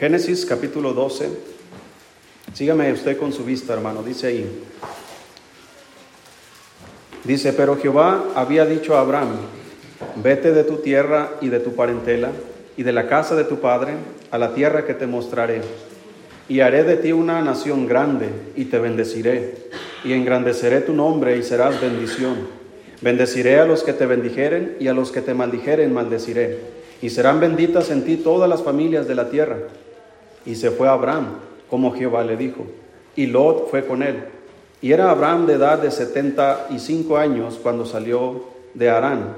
Génesis capítulo 12. Sígame usted con su vista, hermano. Dice ahí. Dice, pero Jehová había dicho a Abraham, vete de tu tierra y de tu parentela y de la casa de tu padre a la tierra que te mostraré. Y haré de ti una nación grande y te bendeciré y engrandeceré tu nombre y serás bendición. Bendeciré a los que te bendijeren y a los que te maldijeren maldeciré. Y serán benditas en ti todas las familias de la tierra. Y se fue Abraham, como Jehová le dijo. Y Lot fue con él. Y era Abraham de edad de setenta y cinco años cuando salió de Harán.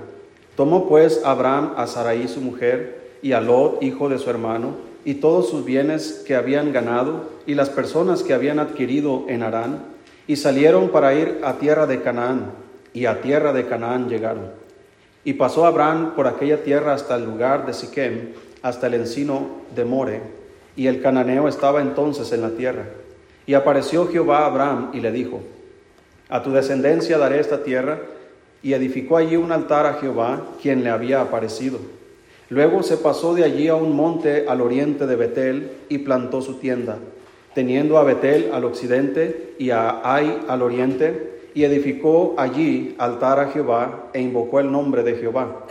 Tomó pues Abraham a Sarai su mujer y a Lot, hijo de su hermano, y todos sus bienes que habían ganado y las personas que habían adquirido en Harán, y salieron para ir a tierra de Canaán, y a tierra de Canaán llegaron. Y pasó Abraham por aquella tierra hasta el lugar de Siquem, hasta el encino de More, y el cananeo estaba entonces en la tierra. Y apareció Jehová a Abraham y le dijo, A tu descendencia daré esta tierra, y edificó allí un altar a Jehová, quien le había aparecido. Luego se pasó de allí a un monte al oriente de Betel y plantó su tienda, teniendo a Betel al occidente y a Ai al oriente, y edificó allí altar a Jehová e invocó el nombre de Jehová.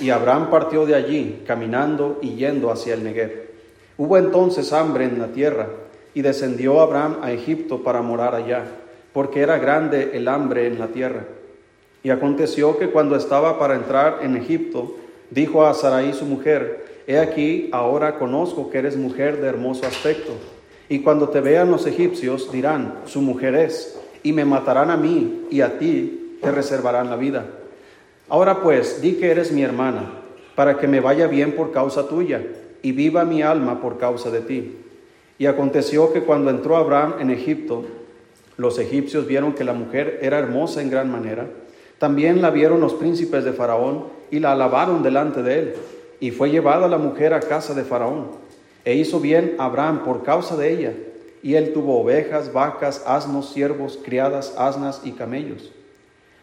Y Abraham partió de allí, caminando y yendo hacia el Negev. Hubo entonces hambre en la tierra, y descendió Abraham a Egipto para morar allá, porque era grande el hambre en la tierra. Y aconteció que cuando estaba para entrar en Egipto, dijo a Sarai su mujer, He aquí, ahora conozco que eres mujer de hermoso aspecto, y cuando te vean los egipcios dirán, su mujer es, y me matarán a mí, y a ti te reservarán la vida. Ahora pues, di que eres mi hermana, para que me vaya bien por causa tuya, y viva mi alma por causa de ti. Y aconteció que cuando entró Abraham en Egipto, los egipcios vieron que la mujer era hermosa en gran manera. También la vieron los príncipes de Faraón y la alabaron delante de él. Y fue llevada la mujer a casa de Faraón. E hizo bien Abraham por causa de ella. Y él tuvo ovejas, vacas, asnos, siervos, criadas, asnas y camellos.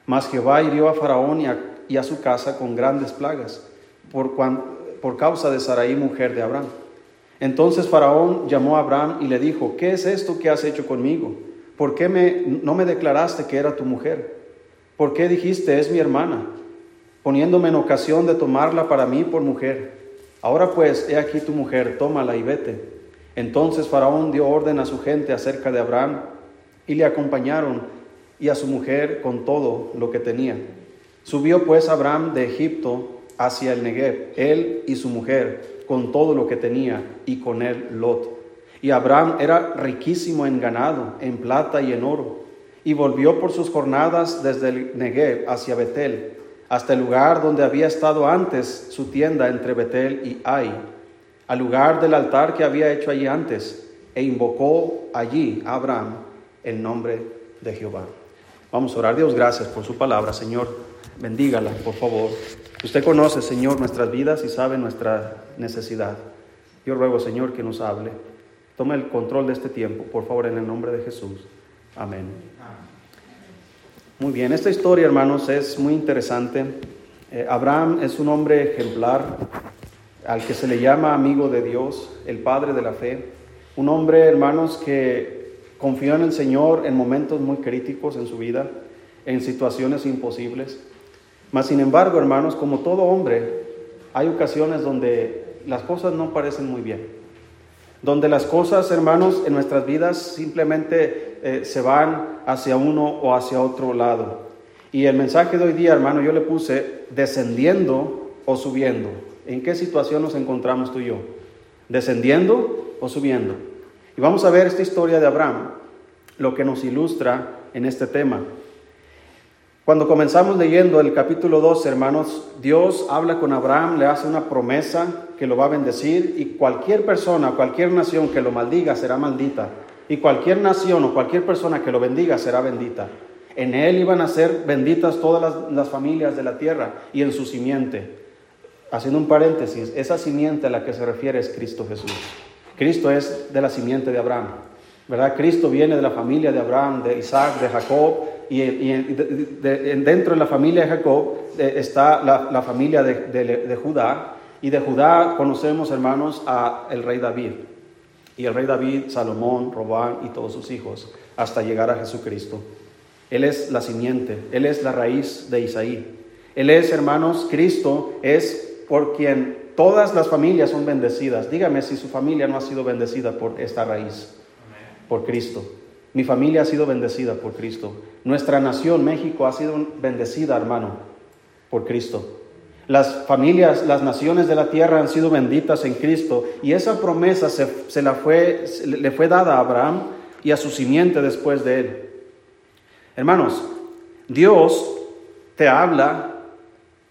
Mas Jehová hirió a Faraón y a, su casa con grandes plagas, por, cuan, por causa de Sarai, mujer de Abraham. Entonces Faraón llamó a Abraham y le dijo, ¿qué es esto que has hecho conmigo? ¿Por qué no me declaraste que era tu mujer? ¿Por qué dijiste, es mi hermana? Poniéndome en ocasión de tomarla para mí por mujer. Ahora pues, he aquí tu mujer, tómala y vete. Entonces Faraón dio orden a su gente acerca de Abraham y le acompañaron y a su mujer con todo lo que tenía. Subió pues Abraham de Egipto hacia el Negev, él y su mujer, con todo lo que tenía, y con él Lot. Y Abraham era riquísimo en ganado, en plata y en oro, y volvió por sus jornadas desde el Negev hacia Betel, hasta el lugar donde había estado antes su tienda entre Betel y Ai, al lugar del altar que había hecho allí antes, e invocó allí a Abraham el nombre de Jehová. Vamos a orar. Dios, gracias por su palabra, Señor. Bendígala, por favor. Usted conoce, Señor, nuestras vidas y sabe nuestra necesidad. Yo ruego, Señor, que nos hable. Tome el control de este tiempo, por favor, en el nombre de Jesús. Amén. Muy bien, esta historia, hermanos, es muy interesante. Eh, Abraham es un hombre ejemplar al que se le llama amigo de Dios, el Padre de la fe. Un hombre, hermanos, que confió en el Señor en momentos muy críticos en su vida, en situaciones imposibles. Mas, sin embargo, hermanos, como todo hombre, hay ocasiones donde las cosas no parecen muy bien. Donde las cosas, hermanos, en nuestras vidas simplemente eh, se van hacia uno o hacia otro lado. Y el mensaje de hoy día, hermano, yo le puse descendiendo o subiendo. ¿En qué situación nos encontramos tú y yo? ¿Descendiendo o subiendo? Y vamos a ver esta historia de Abraham, lo que nos ilustra en este tema. Cuando comenzamos leyendo el capítulo 2, hermanos, Dios habla con Abraham, le hace una promesa que lo va a bendecir y cualquier persona, cualquier nación que lo maldiga será maldita. Y cualquier nación o cualquier persona que lo bendiga será bendita. En él iban a ser benditas todas las, las familias de la tierra y en su simiente. Haciendo un paréntesis, esa simiente a la que se refiere es Cristo Jesús. Cristo es de la simiente de Abraham, ¿verdad? Cristo viene de la familia de Abraham, de Isaac, de Jacob, y, dentro de la familia de Jacob eh, está la, familia de, Judá, y de Judá conocemos, hermanos, a el rey David. y el rey David, Salomón, Robán y todos sus hijos, hasta llegar a Jesucristo. Él es la simiente, Él es la raíz de Isaí. Él es, hermanos, Cristo es por quien todas las familias son bendecidas. Dígame si su familia no ha sido bendecida por esta raíz, por Cristo. Mi familia ha sido bendecida por Cristo. Nuestra nación, México, ha sido bendecida, hermano, por Cristo. Las familias, las naciones de la tierra han sido benditas en Cristo y esa promesa se, la fue, le fue dada a Abraham y a su simiente después de él. Hermanos, Dios te habla,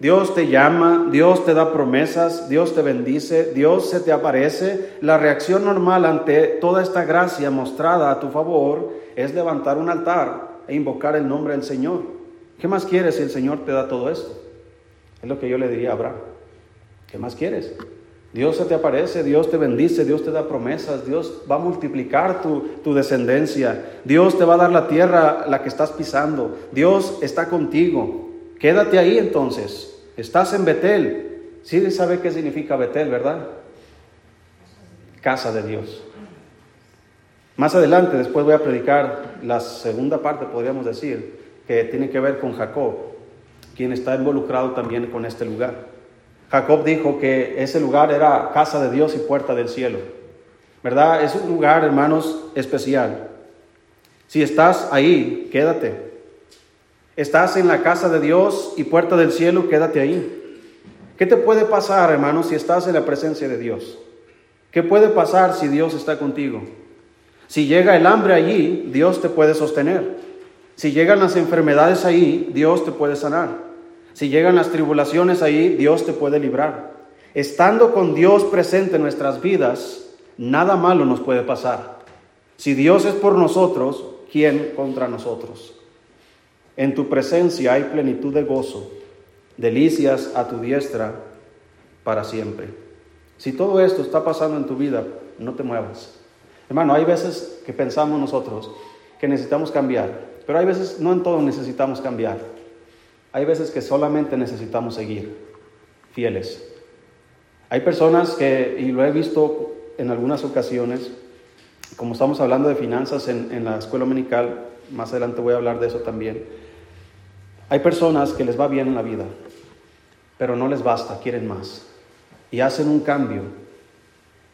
Dios te llama, Dios te da promesas, Dios te bendice, Dios se te aparece. La reacción normal ante toda esta gracia mostrada a tu favor es levantar un altar e invocar el nombre del Señor. ¿Qué más quieres si el Señor te da todo esto? Es lo que yo le diría a Abraham. ¿Qué más quieres? Dios se te aparece, Dios te bendice, Dios te da promesas, Dios va a multiplicar tu, tu, descendencia, Dios te va a dar la tierra la que estás pisando, Dios está contigo. Quédate ahí entonces, estás en Betel. Sí sabe qué significa Betel, ¿verdad? Casa de Dios. Más adelante, después voy a predicar la segunda parte, podríamos decir, que tiene que ver con Jacob quien está involucrado también con este lugar. Jacob dijo que ese lugar era casa de Dios y puerta del cielo. ¿Verdad? Es un lugar, hermanos, especial. Si estás ahí, quédate. Estás en la casa de Dios y puerta del cielo, quédate ahí. ¿Qué te puede pasar, hermanos, si estás en la presencia de Dios? ¿Qué puede pasar si Dios está contigo? Si llega el hambre allí, Dios te puede sostener. Si llegan las enfermedades ahí, Dios te puede sanar. Si llegan las tribulaciones ahí, Dios te puede librar. Estando con Dios presente en nuestras vidas, nada malo nos puede pasar. Si Dios es por nosotros, ¿quién contra nosotros? En tu presencia hay plenitud de gozo, delicias a tu diestra para siempre. Si todo esto está pasando en tu vida, no te muevas. Hermano, hay veces que pensamos nosotros que necesitamos cambiar. Pero hay veces, no en todo necesitamos cambiar. Hay veces que solamente necesitamos seguir fieles. Hay personas que, y lo he visto en algunas ocasiones, como estamos hablando de finanzas en, la escuela dominical, más adelante voy a hablar de eso también. Hay personas que les va bien en la vida, pero no les basta, quieren más. Y hacen un cambio.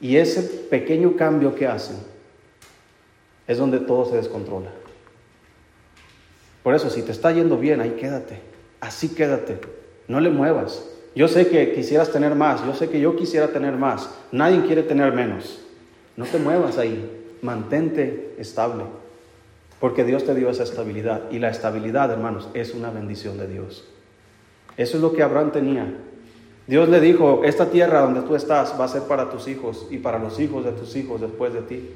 Y ese pequeño cambio que hacen es donde todo se descontrola. Por eso, si te está yendo bien, ahí quédate. Así quédate. No le muevas. Yo sé que quisieras tener más. Yo sé que yo quisiera tener más. Nadie quiere tener menos. No te muevas ahí. Mantente estable. Porque Dios te dio esa estabilidad. Y la estabilidad, hermanos, es una bendición de Dios. Eso es lo que Abraham tenía. Dios le dijo, esta tierra donde tú estás va a ser para tus hijos y para los hijos de tus hijos después de ti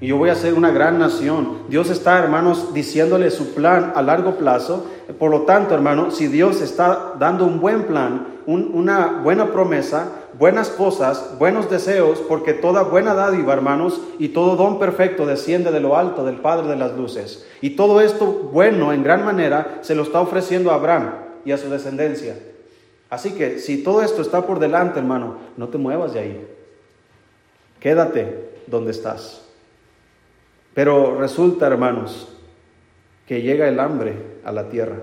y yo voy a ser una gran nación. Dios está, hermanos, diciéndole su plan a largo plazo. Por lo tanto, hermano, si Dios está dando un buen plan, una buena promesa, buenas cosas, buenos deseos, porque toda buena dádiva, hermanos, y todo don perfecto desciende de lo alto del Padre de las Luces. Y todo esto bueno, en gran manera, se lo está ofreciendo a Abraham y a su descendencia. Así que si todo esto está por delante, hermano, no te muevas de ahí. Quédate donde estás. Pero resulta, hermanos, que llega el hambre a la tierra.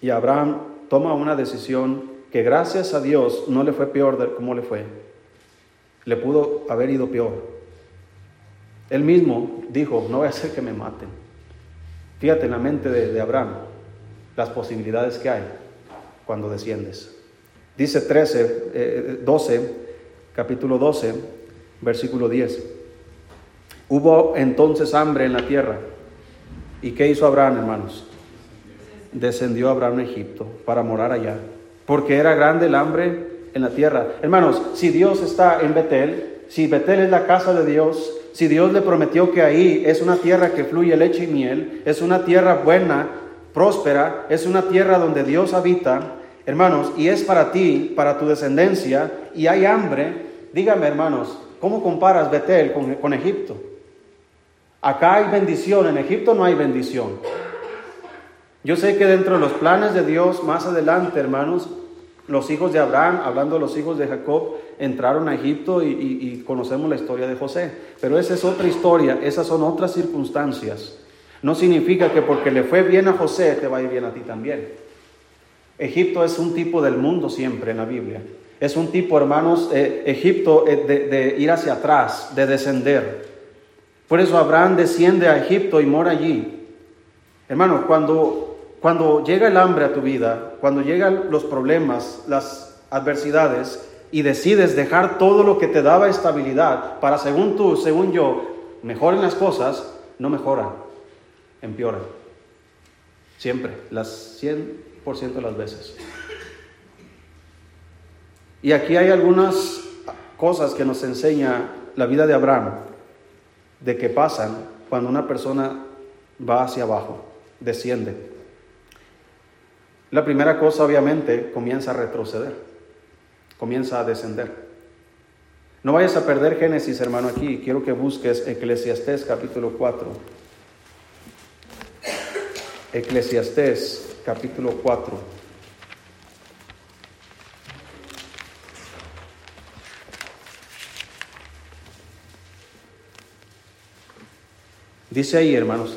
Y Abraham toma una decisión que gracias a Dios no le fue peor de como le fue. Le pudo haber ido peor. Él mismo dijo, no voy a hacer que me maten. Fíjate en la mente de, Abraham las posibilidades que hay cuando desciendes. Dice 13, 12, eh, capítulo 12, versículo 10. Hubo entonces hambre en la tierra. ¿Y qué hizo Abraham, hermanos? Descendió Abraham a Egipto para morar allá, porque era grande el hambre en la tierra. Hermanos, si Dios está en Betel, si Betel es la casa de Dios, si Dios le prometió que ahí es una tierra que fluye leche y miel, es una tierra buena, próspera, es una tierra donde Dios habita, hermanos, y es para ti, para tu descendencia, y hay hambre, dígame hermanos, ¿cómo comparas Betel con, con Egipto? Acá hay bendición, en Egipto no hay bendición. Yo sé que dentro de los planes de Dios, más adelante, hermanos, Los hijos de Abraham, hablando de los hijos de Jacob, entraron a Egipto y, conocemos la historia de José. Pero esa es otra historia, esas son otras circunstancias. No significa que porque le fue bien a José te va a ir bien a ti también. Egipto es un tipo del mundo siempre en la Biblia. Es un tipo, hermanos, eh, Egipto eh, de, ir hacia atrás, de descender. Por eso Abraham desciende a Egipto y mora allí. Hermano, cuando, cuando llega el hambre a tu vida, cuando llegan los problemas, las adversidades, y decides dejar todo lo que te daba estabilidad para, según tú, según yo, mejoren las cosas, no mejoran, empeoran. Siempre, las 100% de las veces. Y aquí hay algunas cosas que nos enseña la vida de Abraham, de que pasan cuando una persona va hacia abajo, desciende. La primera cosa obviamente comienza a retroceder, comienza a descender. No vayas a perder Génesis, hermano, aquí. Quiero que busques Eclesiastés capítulo 4. Eclesiastés capítulo 4. Dice ahí, hermanos,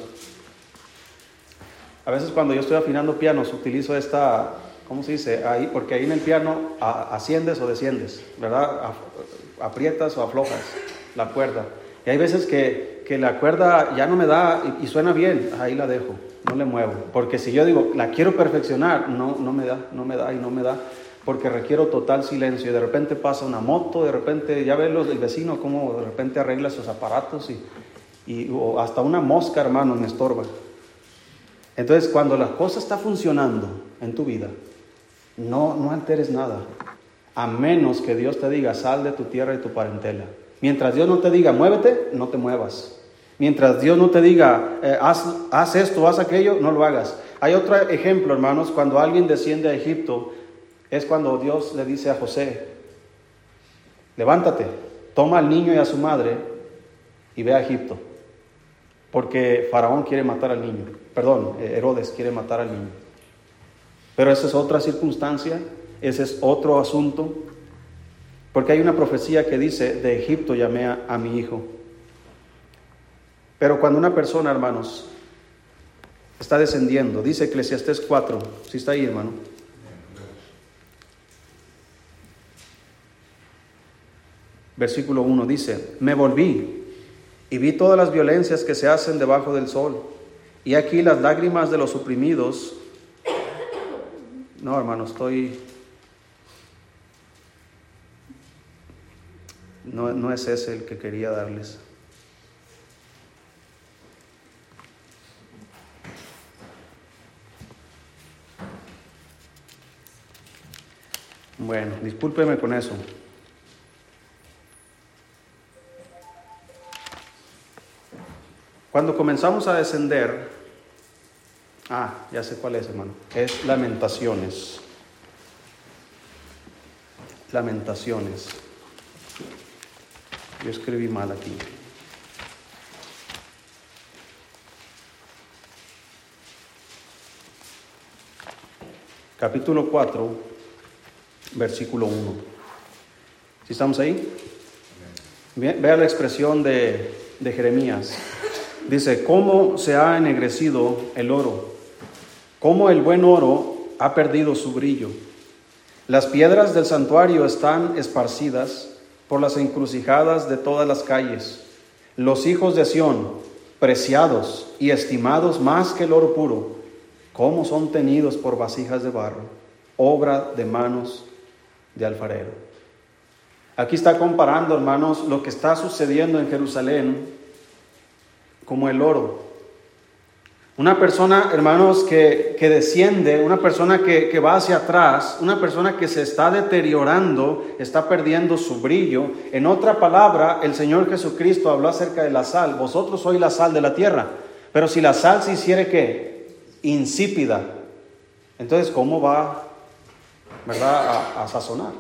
a veces cuando yo estoy afinando pianos utilizo esta, ¿cómo se dice? Ahí, porque ahí en el piano asciendes o desciendes, ¿verdad? Aprietas o aflojas la cuerda. Y hay veces que, que la cuerda ya no me da y, suena bien, ahí la dejo, no le muevo. Porque si yo digo, la quiero perfeccionar, no, no me da, no me da y no me da porque requiero total silencio y de repente pasa una moto, de repente ya ves el vecino cómo de repente arregla sus aparatos y, y hasta una mosca, hermano, me estorba. Entonces, cuando la cosa está funcionando en tu vida, no, no alteres nada, a menos que Dios te diga, sal de tu tierra y tu parentela. Mientras Dios no te diga, muévete, no te muevas. Mientras Dios no te diga, eh, haz, haz esto, haz aquello, no lo hagas. Hay otro ejemplo, hermanos, cuando alguien desciende a Egipto, es cuando Dios le dice a José, levántate, toma al niño y a su madre y ve a Egipto porque Faraón quiere matar al niño, perdón, eh, Herodes quiere matar al niño. Pero esa es otra circunstancia, ese es otro asunto, porque hay una profecía que dice, de Egipto llamé a, mi hijo. Pero cuando una persona, hermanos, está descendiendo, dice Eclesiastés 4, si está ahí, hermano. Versículo 1 dice, me volví y vi todas las violencias que se hacen debajo del sol. Y aquí las lágrimas de los oprimidos. No, hermano, estoy... No, no es ese el que quería darles. Bueno, discúlpeme con eso. Cuando comenzamos a descender, ah, ya sé cuál es, hermano, es lamentaciones. Lamentaciones. Yo escribí mal aquí. Capítulo 4, versículo 1. ¿Sí estamos ahí? vea la expresión de, de Jeremías. Dice, ¿cómo se ha ennegrecido el oro? ¿Cómo el buen oro ha perdido su brillo? Las piedras del santuario están esparcidas por las encrucijadas de todas las calles. Los hijos de Sión, preciados y estimados más que el oro puro, ¿cómo son tenidos por vasijas de barro, obra de manos de alfarero? Aquí está comparando, hermanos, lo que está sucediendo en Jerusalén como el oro. Una persona, hermanos, que, desciende, una persona que, que, va hacia atrás, una persona que se está deteriorando, está perdiendo su brillo. En otra palabra, el Señor Jesucristo habló acerca de la sal. Vosotros sois la sal de la tierra. Pero si la sal se hiciere qué? Insípida. Entonces, ¿cómo va, verdad, a, a sazonar?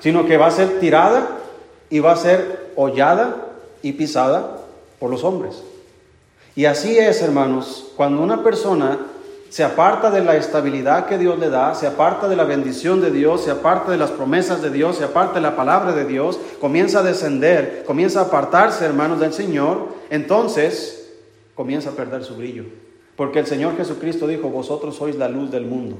Sino que va a ser tirada y va a ser hollada y pisada por los hombres. Y así es, hermanos, cuando una persona se aparta de la estabilidad que Dios le da, se aparta de la bendición de Dios, se aparta de las promesas de Dios, se aparta de la palabra de Dios, comienza a descender, comienza a apartarse, hermanos, del Señor, entonces comienza a perder su brillo. Porque el Señor Jesucristo dijo, vosotros sois la luz del mundo.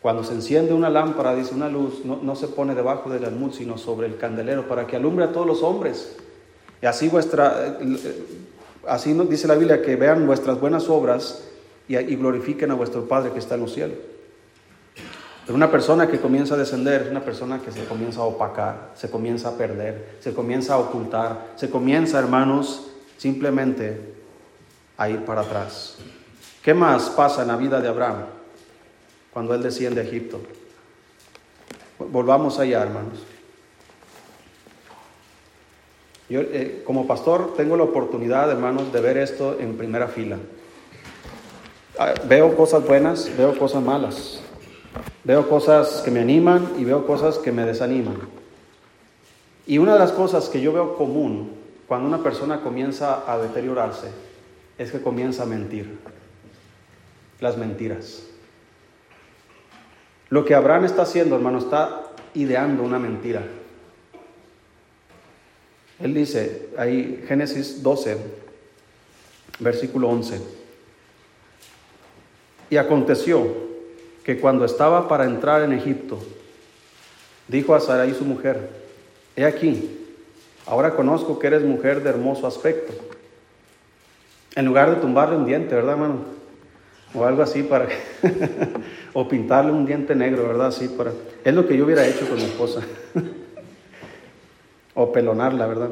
Cuando se enciende una lámpara, dice una luz, no, se pone debajo del almud, sino sobre el candelero, para que alumbre a todos los hombres. Y así vuestra, así dice la Biblia, que vean vuestras buenas obras y, y glorifiquen a vuestro Padre que está en los cielos. Pero una persona que comienza a descender es una persona que se comienza a opacar, se comienza a perder, se comienza a ocultar, se comienza, hermanos, simplemente a ir para atrás. ¿Qué más pasa en la vida de Abraham cuando él desciende a Egipto? Volvamos allá, hermanos. Yo eh, como pastor tengo la oportunidad, hermanos, de ver esto en primera fila. Ah, veo cosas buenas, veo cosas malas. Veo cosas que me animan y veo cosas que me desaniman. Y una de las cosas que yo veo común cuando una persona comienza a deteriorarse es que comienza a mentir las mentiras. Lo que Abraham está haciendo, hermano, está ideando una mentira. Él dice ahí, Génesis 12, versículo 11. Y aconteció que cuando estaba para entrar en Egipto, dijo a Sarai su mujer, he aquí, ahora conozco que eres mujer de hermoso aspecto. En lugar de tumbarle un diente, ¿verdad, hermano? o algo así para o pintarle un diente negro, ¿verdad? Así para es lo que yo hubiera hecho con mi esposa. o pelonarla, ¿verdad?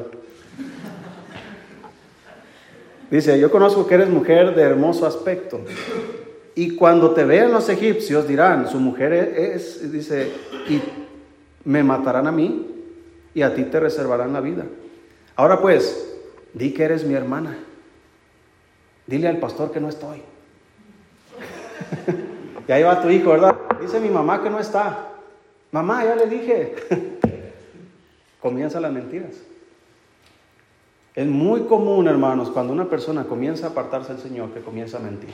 Dice, yo conozco que eres mujer de hermoso aspecto. Y cuando te vean los egipcios dirán, su mujer es, dice, y me matarán a mí y a ti te reservarán la vida. Ahora pues, di que eres mi hermana. Dile al pastor que no estoy. y ahí va tu hijo, ¿verdad? Dice mi mamá que no está. Mamá, ya le dije. Comienza las mentiras. Es muy común, hermanos, cuando una persona comienza a apartarse del Señor, que comienza a mentir.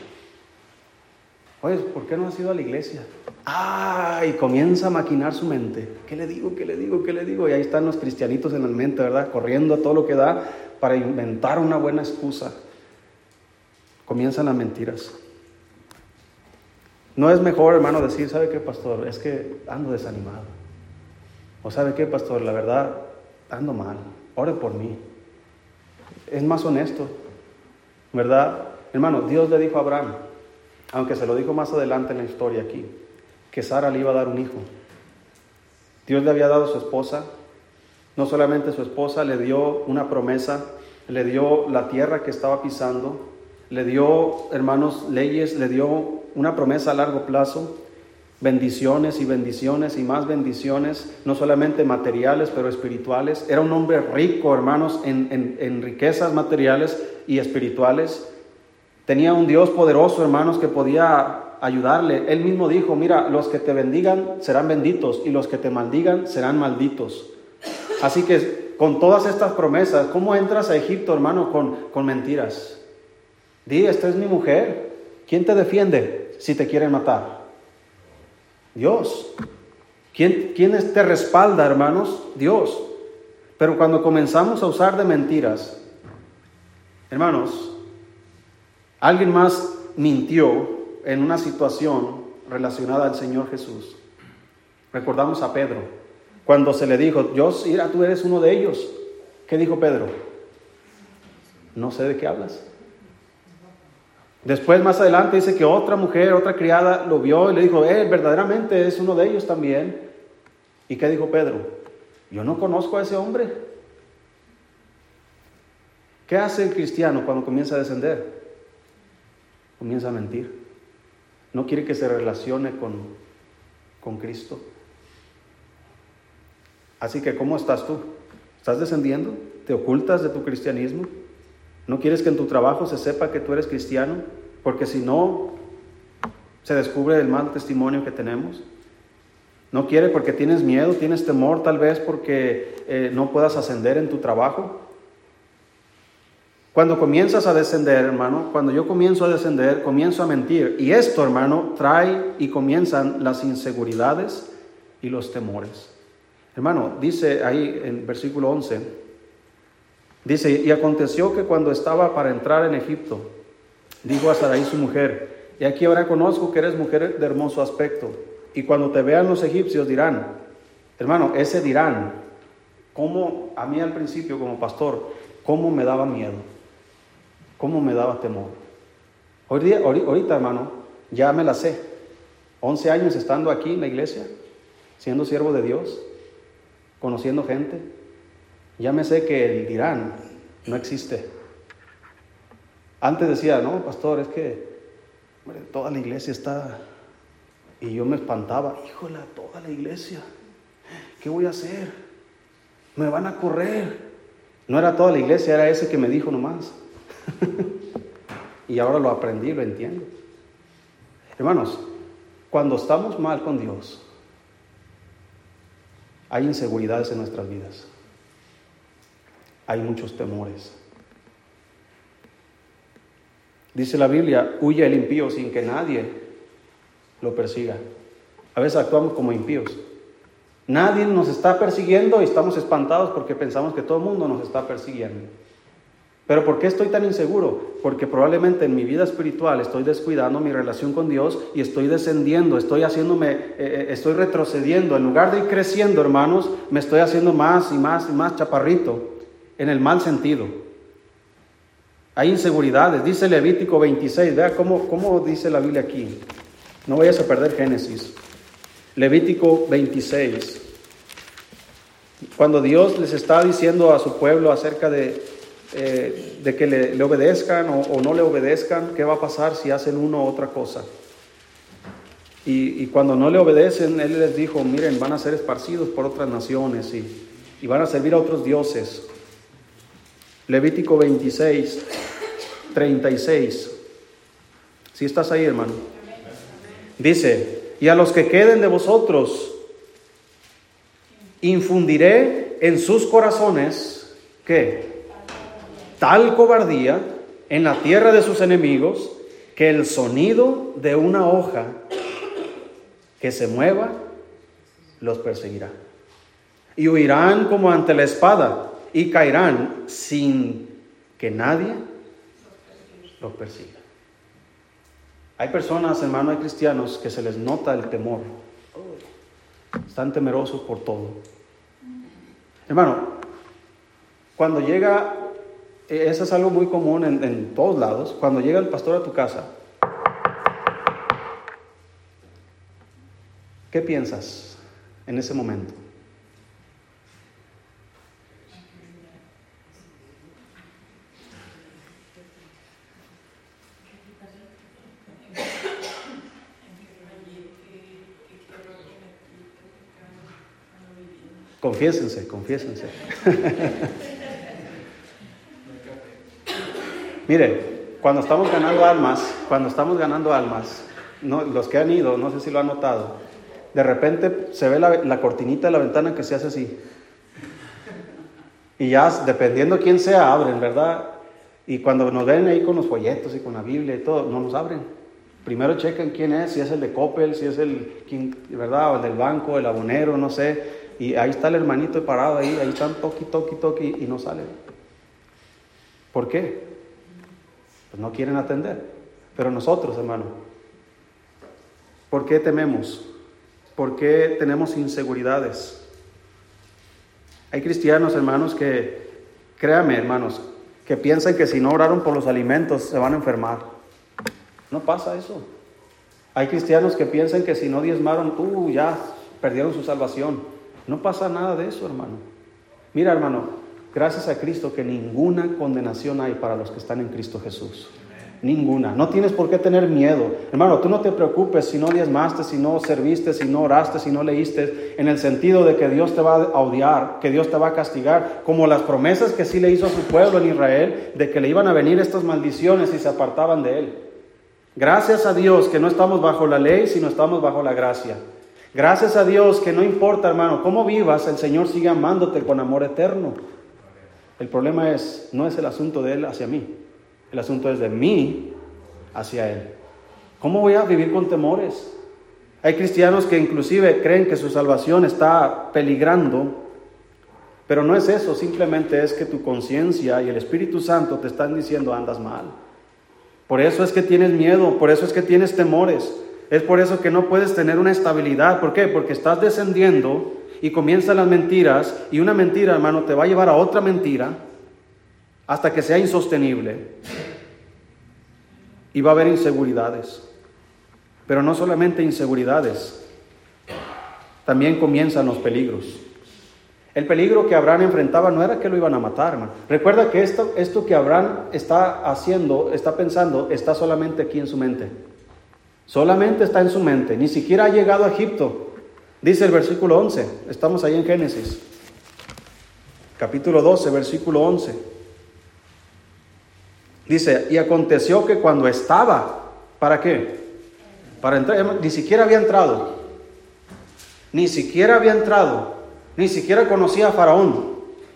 Oye, ¿por qué no has ido a la iglesia? Ah, y comienza a maquinar su mente. ¿Qué le digo? ¿Qué le digo? ¿Qué le digo? Y ahí están los cristianitos en la mente, ¿verdad? Corriendo a todo lo que da para inventar una buena excusa. Comienzan las mentiras. No es mejor, hermano, decir, ¿sabe qué, pastor? Es que ando desanimado. O ¿sabe qué, pastor? La verdad, ando mal. Ore por mí. Es más honesto, ¿verdad? Hermano, Dios le dijo a Abraham, aunque se lo dijo más adelante en la historia aquí, que Sara le iba a dar un hijo. Dios le había dado su esposa, no solamente su esposa, le dio una promesa, le dio la tierra que estaba pisando, le dio, hermanos, leyes, le dio una promesa a largo plazo, bendiciones y bendiciones y más bendiciones, no solamente materiales, pero espirituales. Era un hombre rico, hermanos, en, riquezas materiales y espirituales. Tenía un Dios poderoso, hermanos, que podía ayudarle. Él mismo dijo, mira, los que te bendigan serán benditos y los que te maldigan serán malditos. Así que con todas estas promesas, ¿cómo entras a Egipto, hermano, con, con mentiras? Di, esta es mi mujer. ¿Quién te defiende? si te quieren matar? Dios. ¿Quién, ¿Quién te respalda, hermanos? Dios. Pero cuando comenzamos a usar de mentiras, hermanos, alguien más mintió en una situación relacionada al Señor Jesús. Recordamos a Pedro, cuando se le dijo, Dios, mira, tú eres uno de ellos. ¿Qué dijo Pedro? No sé de qué hablas. Después, más adelante, dice que otra mujer, otra criada, lo vio y le dijo, eh, verdaderamente es uno de ellos también. ¿Y qué dijo Pedro? Yo no conozco a ese hombre. ¿Qué hace el cristiano cuando comienza a descender? Comienza a mentir. No quiere que se relacione con, con Cristo. Así que, ¿cómo estás tú? ¿Estás descendiendo? ¿Te ocultas de tu cristianismo? ¿No quieres que en tu trabajo se sepa que tú eres cristiano? Porque si no, se descubre el mal testimonio que tenemos. No quiere porque tienes miedo, tienes temor tal vez porque eh, no puedas ascender en tu trabajo. Cuando comienzas a descender, hermano, cuando yo comienzo a descender, comienzo a mentir. Y esto, hermano, trae y comienzan las inseguridades y los temores. Hermano, dice ahí en versículo 11, dice, y aconteció que cuando estaba para entrar en Egipto, dijo a Sarai su mujer, y aquí ahora conozco que eres mujer de hermoso aspecto, y cuando te vean los egipcios dirán, hermano, ese dirán, como a mí al principio como pastor, cómo me daba miedo, cómo me daba temor. Hoy ahorita, hermano, ya me la sé. 11 años estando aquí en la iglesia, siendo siervo de Dios, conociendo gente, ya me sé que el dirán no existe. Antes decía, no, pastor, es que toda la iglesia está... Y yo me espantaba, híjole, toda la iglesia, ¿qué voy a hacer? Me van a correr. No era toda la iglesia, era ese que me dijo nomás. y ahora lo aprendí, lo entiendo. Hermanos, cuando estamos mal con Dios, hay inseguridades en nuestras vidas. Hay muchos temores. Dice la Biblia, huye el impío sin que nadie lo persiga. A veces actuamos como impíos. Nadie nos está persiguiendo y estamos espantados porque pensamos que todo el mundo nos está persiguiendo. Pero ¿por qué estoy tan inseguro? Porque probablemente en mi vida espiritual estoy descuidando mi relación con Dios y estoy descendiendo, estoy haciéndome, eh, eh, estoy retrocediendo. En lugar de ir creciendo, hermanos, me estoy haciendo más y más y más chaparrito, en el mal sentido. Hay inseguridades, dice Levítico 26, vea cómo, cómo dice la Biblia aquí. No vayas a perder Génesis. Levítico 26. Cuando Dios les está diciendo a su pueblo acerca de eh, de que le, obedezcan o, no le obedezcan, qué va a pasar si hacen uno u otra cosa. Y, cuando no le obedecen, Él les dijo, miren, van a ser esparcidos por otras naciones y, y van a servir a otros dioses. Levítico 26, 36. Si estás ahí, hermano. Dice, y a los que queden de vosotros, infundiré en sus corazones, ¿qué? tal cobardía en la tierra de sus enemigos que el sonido de una hoja que se mueva los perseguirá. Y huirán como ante la espada y caerán sin que nadie los persiga. Hay personas, hermano, hay cristianos que se les nota el temor. Están temerosos por todo. Hermano, cuando llega eh, eso es algo muy común en, todos lados. Cuando llega el pastor a tu casa, ¿qué piensas en ese momento? Confiésense, confiésense. Mire, cuando estamos ganando almas, cuando estamos ganando almas, los que han ido, no sé si lo han notado, de repente se ve la, cortinita de la ventana que se hace así. Y ya, dependiendo quién sea, abren, ¿verdad? Y cuando nos ven ahí con los folletos y con la Biblia y todo, no nos abren. Primero chequen quién es, si es el de Coppel, si es el, ¿verdad? O el del banco, el abonero, no sé. Y ahí está el hermanito parado ahí, ahí están toqui, toqui, toqui y no salen. ¿Por qué? Pues no quieren atender. Pero nosotros, hermano, ¿por qué tememos? ¿Por qué tenemos inseguridades? Hay cristianos, hermanos, que, créame, hermanos, que piensan que si no oraron por los alimentos se van a enfermar. No pasa eso. Hay cristianos que piensan que si no diezmaron, uh, ya perdieron su salvación. No pasa nada de eso, hermano. Mira, hermano, Gracias a Cristo que ninguna condenación hay para los que están en Cristo Jesús. Ninguna. No tienes por qué tener miedo. Hermano, tú no te preocupes si no diezmaste, si no serviste, si no oraste, si no leíste, en el sentido de que Dios te va a odiar, que Dios te va a castigar, como las promesas que sí le hizo a su pueblo en Israel, de que le iban a venir estas maldiciones si se apartaban de él. Gracias a Dios que no estamos bajo la ley, sino estamos bajo la gracia. Gracias a Dios que no importa, hermano, cómo vivas, el Señor sigue amándote con amor eterno. El problema es, no es el asunto de él hacia mí, el asunto es de mí hacia él. ¿Cómo voy a vivir con temores? Hay cristianos que inclusive creen que su salvación está peligrando, pero no es eso, simplemente es que tu conciencia y el Espíritu Santo te están diciendo andas mal. Por eso es que tienes miedo, por eso es que tienes temores. Es por eso que no puedes tener una estabilidad. ¿Por qué? Porque estás descendiendo y comienzan las mentiras y una mentira, hermano, te va a llevar a otra mentira hasta que sea insostenible. Y va a haber inseguridades. Pero no solamente inseguridades, también comienzan los peligros. El peligro que Abraham enfrentaba no era que lo iban a matar, hermano. Recuerda que esto, esto que Abraham está haciendo, está pensando, está solamente aquí en su mente. Solamente está en su mente, ni siquiera ha llegado a Egipto. Dice el versículo 11, estamos ahí en Génesis, capítulo 12, versículo 11. Dice, y aconteció que cuando estaba, ¿para qué? Para entrar, ni siquiera había entrado, ni siquiera había entrado, ni siquiera conocía a Faraón,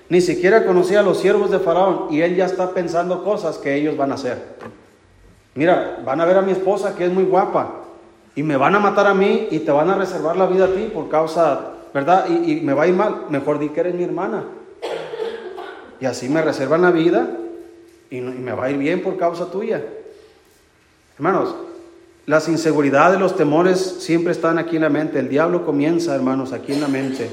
ni siquiera conocía a los siervos de Faraón, y él ya está pensando cosas que ellos van a hacer. Mira, van a ver a mi esposa que es muy guapa y me van a matar a mí y te van a reservar la vida a ti por causa, ¿verdad? Y, me va a ir mal. Mejor di que eres mi hermana. Y así me reservan la vida y, y me va a ir bien por causa tuya. Hermanos, las inseguridades, los temores siempre están aquí en la mente. El diablo comienza, hermanos, aquí en la mente.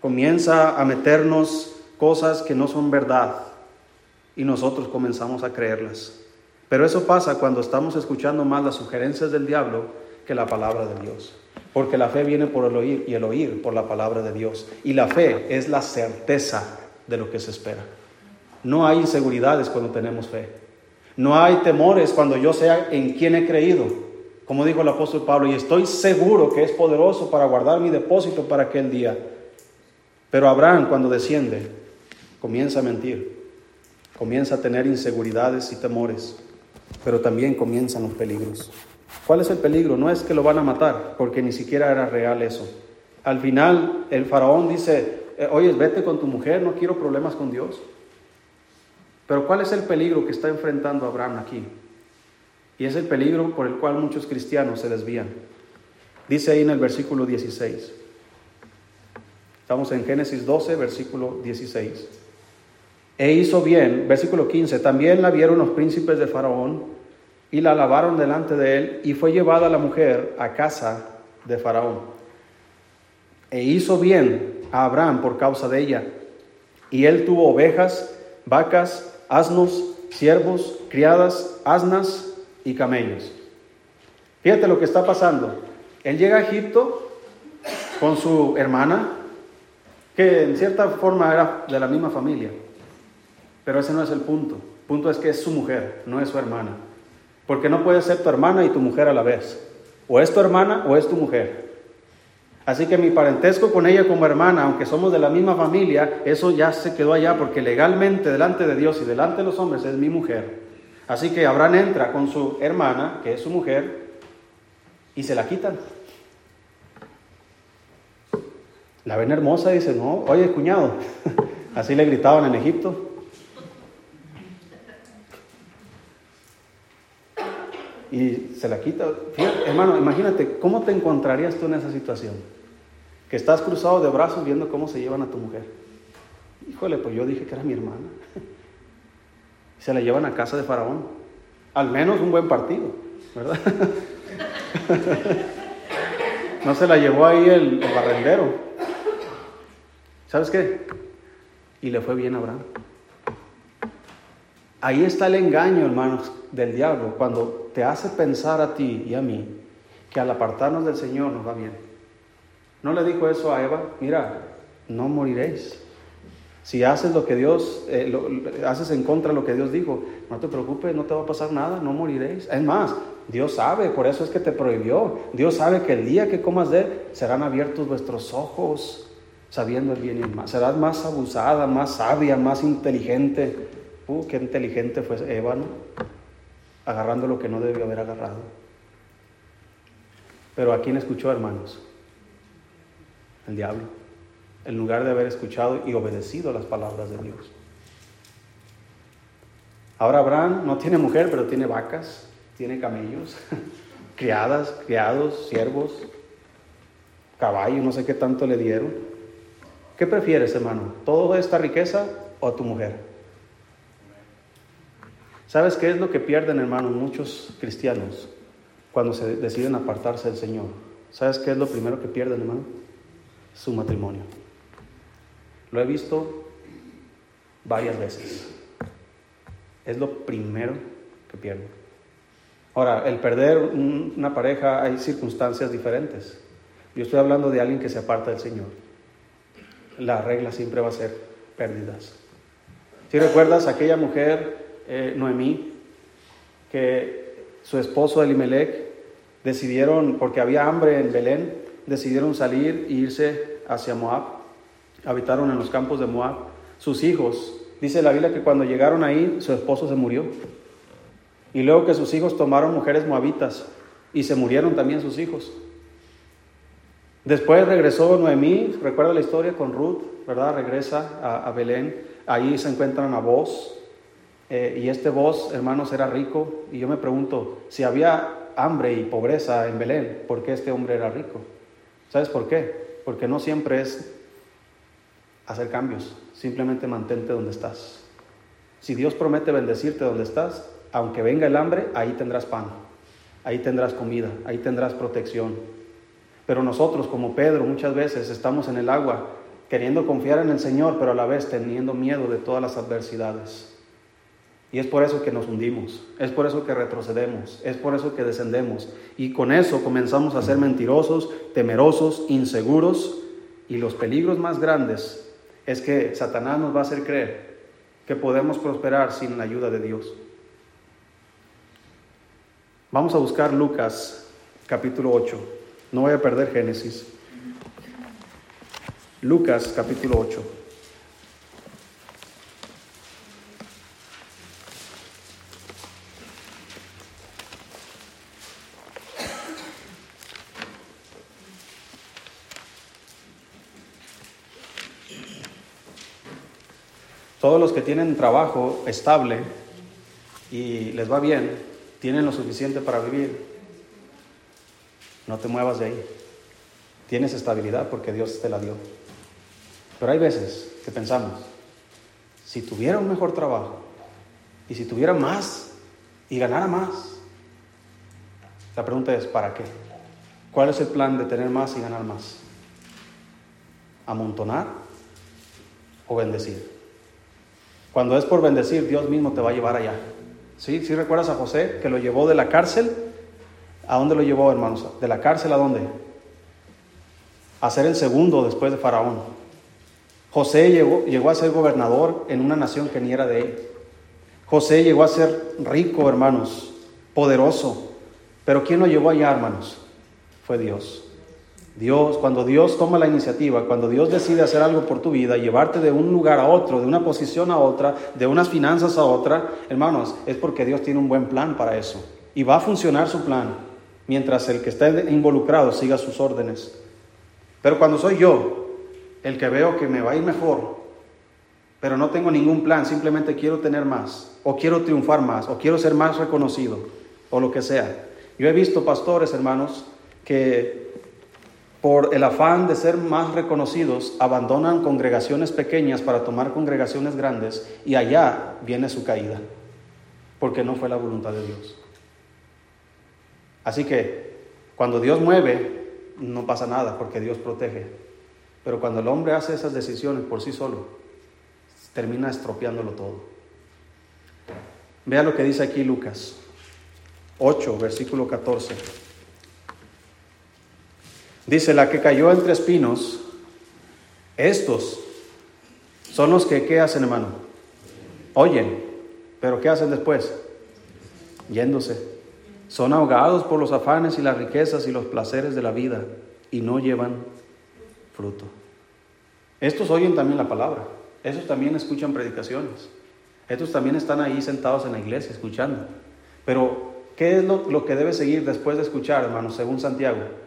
Comienza a meternos cosas que no son verdad y nosotros comenzamos a creerlas. Pero eso pasa cuando estamos escuchando más las sugerencias del diablo que la palabra de Dios. Porque la fe viene por el oír y el oír por la palabra de Dios. Y la fe es la certeza de lo que se espera. No hay inseguridades cuando tenemos fe. No hay temores cuando yo sea en quien he creído. Como dijo el apóstol Pablo, y estoy seguro que es poderoso para guardar mi depósito para aquel día. Pero Abraham cuando desciende comienza a mentir, comienza a tener inseguridades y temores pero también comienzan los peligros. ¿Cuál es el peligro? No es que lo van a matar, porque ni siquiera era real eso. Al final el faraón dice, eh, oye, vete con tu mujer, no quiero problemas con Dios. Pero ¿cuál es el peligro que está enfrentando Abraham aquí? Y es el peligro por el cual muchos cristianos se desvían. Dice ahí en el versículo 16. Estamos en Génesis 12, versículo 16. E hizo bien, versículo 15, también la vieron los príncipes de Faraón y la lavaron delante de él y fue llevada la mujer a casa de Faraón. E hizo bien a Abraham por causa de ella. Y él tuvo ovejas, vacas, asnos, siervos, criadas, asnas y camellos. Fíjate lo que está pasando. Él llega a Egipto con su hermana, que en cierta forma era de la misma familia. Pero ese no es el punto. Punto es que es su mujer, no es su hermana. Porque no puede ser tu hermana y tu mujer a la vez. O es tu hermana o es tu mujer. Así que mi parentesco con ella como hermana, aunque somos de la misma familia, eso ya se quedó allá porque legalmente delante de Dios y delante de los hombres es mi mujer. Así que Abraham entra con su hermana, que es su mujer, y se la quitan. La ven hermosa y dice, no, oye cuñado, así le gritaban en Egipto. Y se la quita. hermano, imagínate, ¿cómo te encontrarías tú en esa situación? Que estás cruzado de brazos viendo cómo se llevan a tu mujer. Híjole, pues yo dije que era mi hermana. Se la llevan a casa de Faraón. Al menos un buen partido, ¿verdad? No se la llevó ahí el, el barrendero. ¿Sabes qué? Y le fue bien a Abraham. Ahí está el engaño, hermanos, del diablo, cuando te hace pensar a ti y a mí que al apartarnos del Señor nos va bien. ¿No le dijo eso a Eva? Mira, no moriréis. Si haces lo que Dios, eh, haces en contra de lo que Dios dijo, no te preocupes, no te va a pasar nada, no moriréis. Es más, Dios sabe, por eso es que te prohibió. Dios sabe que el día que comas de él, serán abiertos vuestros ojos, sabiendo el bien y el mal. Serás más abusada, más sabia, más inteligente. Uh, qué inteligente fue Eva, ¿no? Agarrando lo que no debió haber agarrado. Pero ¿a quién escuchó, hermanos? El diablo. En lugar de haber escuchado y obedecido las palabras de Dios. Ahora Abraham no tiene mujer, pero tiene vacas, tiene camellos, criadas, criados, siervos, caballos, no sé qué tanto le dieron. ¿Qué prefieres, hermano? ¿Toda esta riqueza o a tu mujer? ¿Sabes qué es lo que pierden, hermano, muchos cristianos cuando se deciden apartarse del Señor? ¿Sabes qué es lo primero que pierden, hermano? Su matrimonio. Lo he visto varias veces. Es lo primero que pierden. Ahora, el perder una pareja hay circunstancias diferentes. Yo estoy hablando de alguien que se aparta del Señor. La regla siempre va a ser pérdidas. Si recuerdas aquella mujer, eh, Noemí, que su esposo Elimelech decidieron, porque había hambre en Belén, decidieron salir e irse hacia Moab. Habitaron en los campos de Moab. Sus hijos, dice la Biblia que cuando llegaron ahí, su esposo se murió. Y luego que sus hijos tomaron mujeres moabitas y se murieron también sus hijos. Después regresó Noemí, recuerda la historia con Ruth, ¿verdad? Regresa a, Belén, ahí se encuentran a vos, eh, y este vos, hermanos, era rico, y yo me pregunto, si había hambre y pobreza en Belén, ¿por qué este hombre era rico? ¿Sabes por qué? Porque no siempre es hacer cambios, simplemente mantente donde estás. Si Dios promete bendecirte donde estás, aunque venga el hambre, ahí tendrás pan, ahí tendrás comida, ahí tendrás protección. Pero nosotros, como Pedro, muchas veces estamos en el agua queriendo confiar en el Señor, pero a la vez teniendo miedo de todas las adversidades. Y es por eso que nos hundimos, es por eso que retrocedemos, es por eso que descendemos. Y con eso comenzamos a ser mentirosos, temerosos, inseguros. Y los peligros más grandes es que Satanás nos va a hacer creer que podemos prosperar sin la ayuda de Dios. Vamos a buscar Lucas capítulo 8. No voy a perder Génesis. Lucas capítulo 8. Todos los que tienen trabajo estable y les va bien, tienen lo suficiente para vivir. No te muevas de ahí. Tienes estabilidad porque Dios te la dio. Pero hay veces que pensamos, si tuviera un mejor trabajo y si tuviera más y ganara más, la pregunta es, ¿para qué? ¿Cuál es el plan de tener más y ganar más? ¿Amontonar o bendecir? Cuando es por bendecir, Dios mismo te va a llevar allá. ¿Sí? ¿Sí recuerdas a José que lo llevó de la cárcel ¿A dónde lo llevó, hermanos? ¿De la cárcel a dónde? A ser el segundo después de Faraón. José llegó, llegó a ser gobernador en una nación que ni era de él. José llegó a ser rico, hermanos, poderoso. Pero ¿quién lo llevó allá, hermanos? Fue Dios. Dios, cuando Dios toma la iniciativa, cuando Dios decide hacer algo por tu vida, llevarte de un lugar a otro, de una posición a otra, de unas finanzas a otra, hermanos, es porque Dios tiene un buen plan para eso. Y va a funcionar su plan mientras el que está involucrado siga sus órdenes. Pero cuando soy yo el que veo que me va a ir mejor, pero no tengo ningún plan, simplemente quiero tener más, o quiero triunfar más, o quiero ser más reconocido, o lo que sea. Yo he visto pastores, hermanos, que por el afán de ser más reconocidos, abandonan congregaciones pequeñas para tomar congregaciones grandes y allá viene su caída, porque no fue la voluntad de Dios. Así que cuando Dios mueve, no pasa nada porque Dios protege. Pero cuando el hombre hace esas decisiones por sí solo, termina estropeándolo todo. Vea lo que dice aquí Lucas 8, versículo 14. Dice, la que cayó entre espinos, estos son los que, ¿qué hacen, hermano? Oyen, pero ¿qué hacen después? Yéndose. Son ahogados por los afanes y las riquezas y los placeres de la vida y no llevan fruto. Estos oyen también la palabra, esos también escuchan predicaciones, estos también están ahí sentados en la iglesia escuchando. Pero, ¿qué es lo, que debe seguir después de escuchar, hermanos, según Santiago?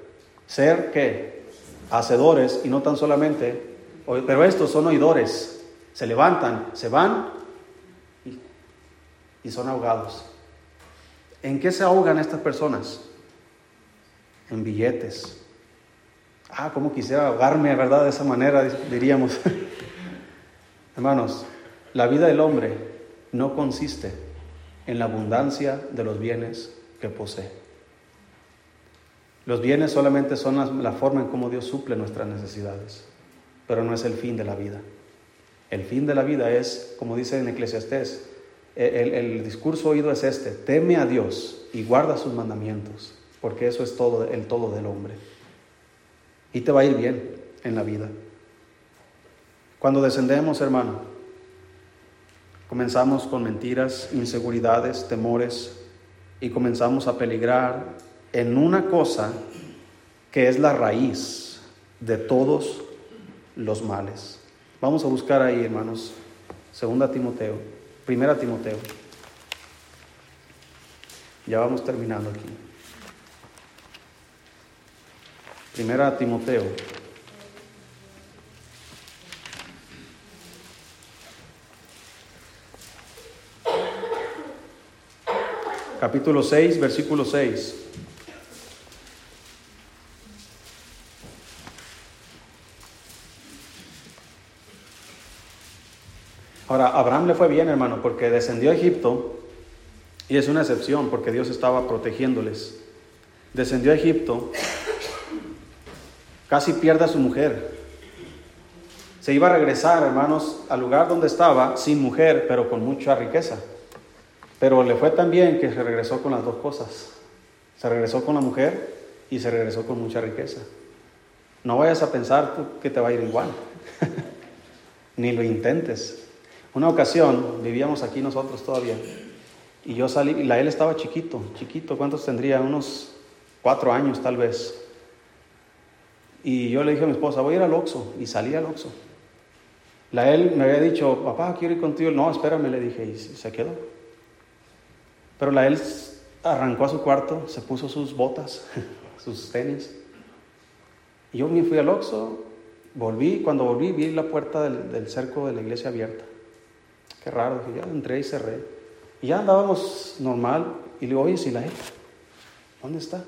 Ser qué? Hacedores y no tan solamente, pero estos son oidores, se levantan, se van y son ahogados. ¿En qué se ahogan estas personas? En billetes. Ah, cómo quisiera ahogarme, ¿verdad? De esa manera, diríamos. Hermanos, la vida del hombre no consiste en la abundancia de los bienes que posee. Los bienes solamente son la, forma en cómo Dios suple nuestras necesidades, pero no es el fin de la vida. El fin de la vida es, como dice en Eclesiastés, el, el, discurso oído es este, teme a Dios y guarda sus mandamientos, porque eso es todo, el todo del hombre. Y te va a ir bien en la vida. Cuando descendemos, hermano, comenzamos con mentiras, inseguridades, temores, y comenzamos a peligrar en una cosa que es la raíz de todos los males. Vamos a buscar ahí, hermanos, segunda Timoteo, primera Timoteo. Ya vamos terminando aquí. Primera Timoteo. Capítulo 6, versículo 6. Ahora, Abraham le fue bien, hermano, porque descendió a Egipto, y es una excepción, porque Dios estaba protegiéndoles. Descendió a Egipto, casi pierde a su mujer. Se iba a regresar, hermanos, al lugar donde estaba, sin mujer, pero con mucha riqueza. Pero le fue tan bien que se regresó con las dos cosas. Se regresó con la mujer y se regresó con mucha riqueza. No vayas a pensar tú que te va a ir igual. Ni lo intentes. Una ocasión vivíamos aquí nosotros todavía y yo salí, y la él estaba chiquito, chiquito, ¿cuántos tendría? Unos cuatro años tal vez. Y yo le dije a mi esposa, voy a ir al Oxxo y salí al Oxxo. La él me había dicho, papá, quiero ir contigo. No, espérame, le dije, y se quedó. Pero la él arrancó a su cuarto, se puso sus botas, sus tenis. Y yo me fui al Oxxo, volví, cuando volví vi la puerta del, del cerco de la iglesia abierta. Qué raro, dije, ya entré y cerré. Y ya andábamos normal. Y le digo, oye, Silael, ¿dónde está?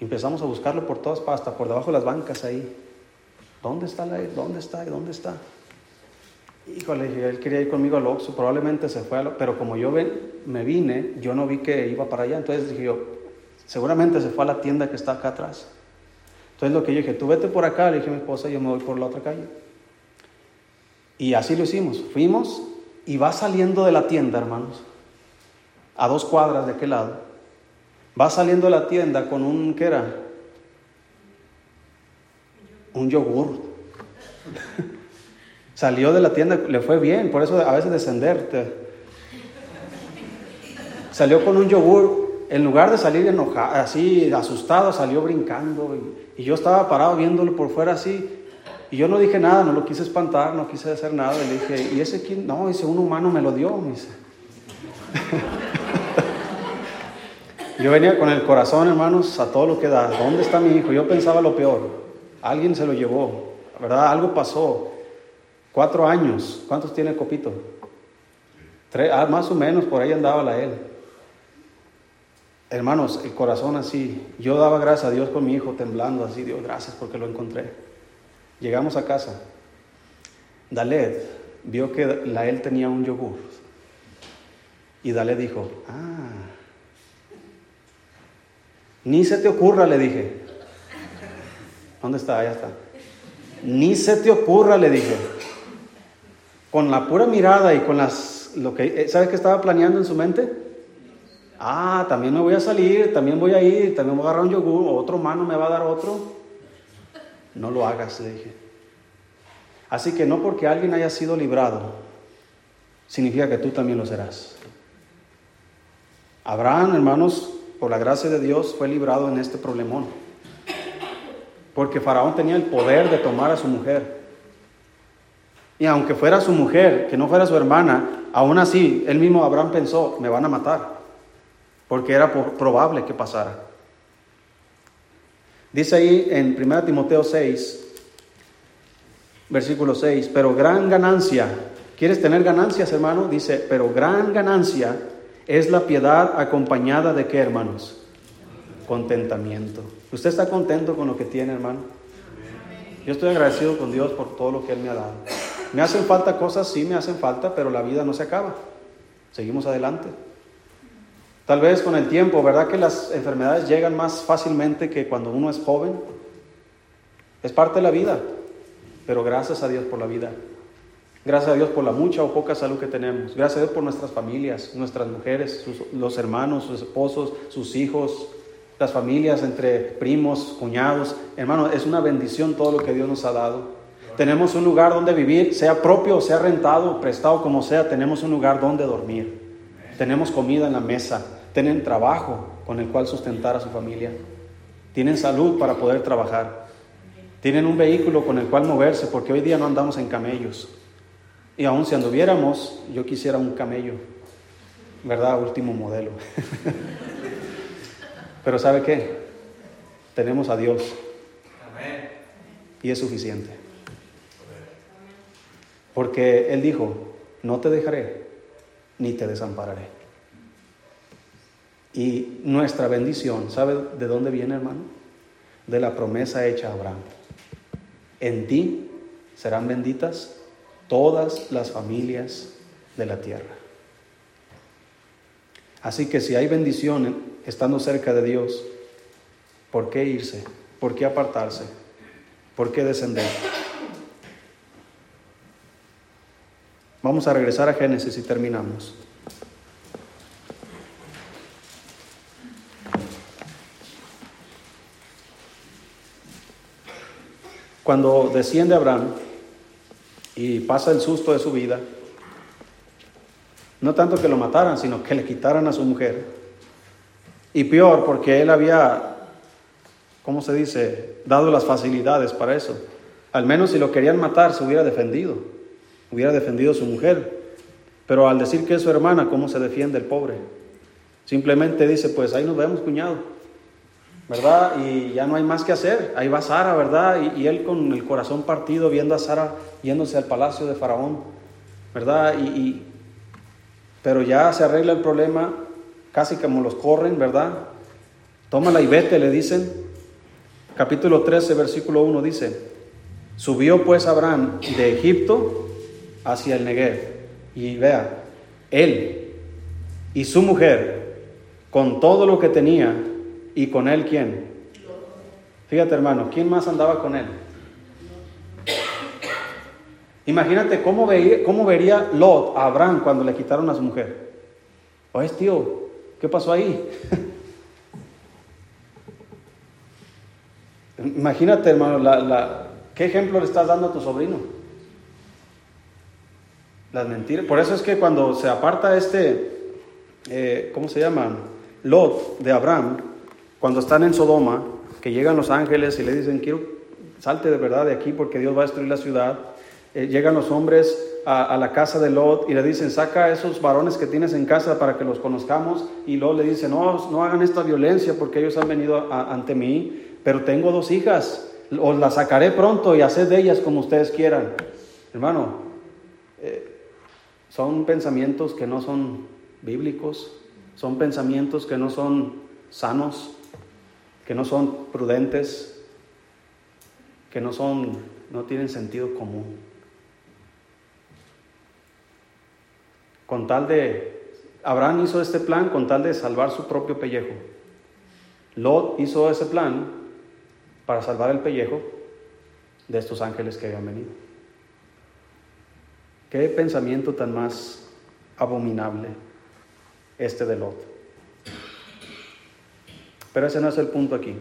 empezamos a buscarlo por todas partes, por debajo de las bancas ahí. ¿Dónde está la ¿Dónde está? ¿Dónde está? Híjole, él quería ir conmigo al Oxxo, probablemente se fue, a pero como yo ven, me vine, yo no vi que iba para allá, entonces dije yo, seguramente se fue a la tienda que está acá atrás. Entonces lo que yo dije, tú vete por acá, le dije a mi esposa, yo me voy por la otra calle. Y así lo hicimos, fuimos, y va saliendo de la tienda, hermanos, a dos cuadras de aquel lado. Va saliendo de la tienda con un, ¿qué era? Un yogur. Salió de la tienda, le fue bien, por eso a veces descenderte. Salió con un yogur, en lugar de salir enojado, así asustado, salió brincando. Y, y yo estaba parado viéndolo por fuera así, y yo no dije nada, no lo quise espantar, no quise hacer nada. le dije, ¿y ese quién? No, dice, un humano me lo dio. Me dice. yo venía con el corazón, hermanos, a todo lo que da. ¿Dónde está mi hijo? Yo pensaba lo peor. Alguien se lo llevó, ¿verdad? Algo pasó. Cuatro años. ¿Cuántos tiene Copito? Tres, ah, más o menos, por ahí andaba la él. Hermanos, el corazón así. Yo daba gracias a Dios por mi hijo temblando así. Dios, gracias porque lo encontré. Llegamos a casa. Daled vio que Lael tenía un yogur. Y Daled dijo, ah, ni se te ocurra, le dije. ¿Dónde está? Allá está. Ni se te ocurra, le dije. Con la pura mirada y con las... Lo que, eh, ¿Sabe qué estaba planeando en su mente? Ah, también me voy a salir, también voy a ir, también voy a agarrar un yogur, otro mano me va a dar otro. No lo hagas, le dije. Así que no porque alguien haya sido librado, significa que tú también lo serás. Abraham, hermanos, por la gracia de Dios, fue librado en este problemón. Porque Faraón tenía el poder de tomar a su mujer. Y aunque fuera su mujer, que no fuera su hermana, aún así, él mismo Abraham pensó, me van a matar. Porque era probable que pasara. Dice ahí en 1 Timoteo 6, versículo 6, pero gran ganancia, ¿Quieres tener ganancias, hermano? Dice, pero gran ganancia es la piedad acompañada de qué, hermanos? Contentamiento. ¿Usted está contento con lo que tiene, hermano? Yo estoy agradecido con Dios por todo lo que Él me ha dado. ¿Me hacen falta cosas? Sí, me hacen falta, pero la vida no se acaba. Seguimos adelante. Tal vez con el tiempo, ¿verdad que las enfermedades llegan más fácilmente que cuando uno es joven? Es parte de la vida, pero gracias a Dios por la vida. Gracias a Dios por la mucha o poca salud que tenemos. Gracias a Dios por nuestras familias, nuestras mujeres, los hermanos, sus esposos, sus hijos, las familias entre primos, cuñados. Hermano, es una bendición todo lo que Dios nos ha dado. Tenemos un lugar donde vivir, sea propio, sea rentado, prestado, como sea, tenemos un lugar donde dormir. Tenemos comida en la mesa, tienen trabajo con el cual sustentar a su familia. Tienen salud para poder trabajar. Tienen un vehículo con el cual moverse, porque hoy día no andamos en camellos. Y aun si anduviéramos, yo quisiera un camello, ¿verdad? Último modelo. Pero ¿sabe qué? Tenemos a Dios. Y es suficiente. Porque Él dijo, no te dejaré ni te desampararé. Y nuestra bendición, ¿sabe de dónde viene, hermano? De la promesa hecha a Abraham. En ti serán benditas todas las familias de la tierra. Así que si hay bendición estando cerca de Dios, ¿por qué irse? ¿Por qué apartarse? ¿Por qué descender? Vamos a regresar a Génesis y terminamos. Cuando desciende Abraham y pasa el susto de su vida, no tanto que lo mataran, sino que le quitaran a su mujer. Y peor, porque él había, ¿cómo se dice?, dado las facilidades para eso. Al menos si lo querían matar, se hubiera defendido hubiera defendido a su mujer. Pero al decir que es su hermana, ¿cómo se defiende el pobre? Simplemente dice, pues ahí nos vemos, cuñado. ¿Verdad? Y ya no hay más que hacer. Ahí va Sara, ¿verdad? Y, él con el corazón partido viendo a Sara yéndose al palacio de Faraón. ¿Verdad? Y, pero ya se arregla el problema, casi como los corren, ¿verdad? Tómala y vete, le dicen. Capítulo 13, versículo 1 dice, subió pues Abraham de Egipto hacia el Negev. Y vea, él y su mujer, con todo lo que tenía, y con él quién. Fíjate hermano, ¿quién más andaba con él? Imagínate cómo, veía, cómo vería Lot a Abraham cuando le quitaron a su mujer. Oye, tío, ¿qué pasó ahí? Imagínate, hermano, la, ¿qué ejemplo le estás dando a tu sobrino? Las mentiras. Por eso es que cuando se aparta este, eh, ¿cómo se llama? Lot de Abraham, cuando están en Sodoma, que llegan los ángeles y le dicen, quiero, salte de verdad de aquí porque Dios va a destruir la ciudad. Eh, llegan los hombres a, la casa de Lot y le dicen, saca a esos varones que tienes en casa para que los conozcamos. Y Lot le dice, no, no hagan esta violencia porque ellos han venido ante mí, pero tengo dos hijas, os las sacaré pronto y haced de ellas como ustedes quieran. Hermano, eh, son pensamientos que no son bíblicos, son pensamientos que no son sanos, que no son prudentes, que no son no tienen sentido común. Con tal de Abraham hizo este plan con tal de salvar su propio pellejo. Lot hizo ese plan para salvar el pellejo de estos ángeles que habían venido. Qué pensamiento tan más abominable este de Lot. Pero ese no es el punto aquí.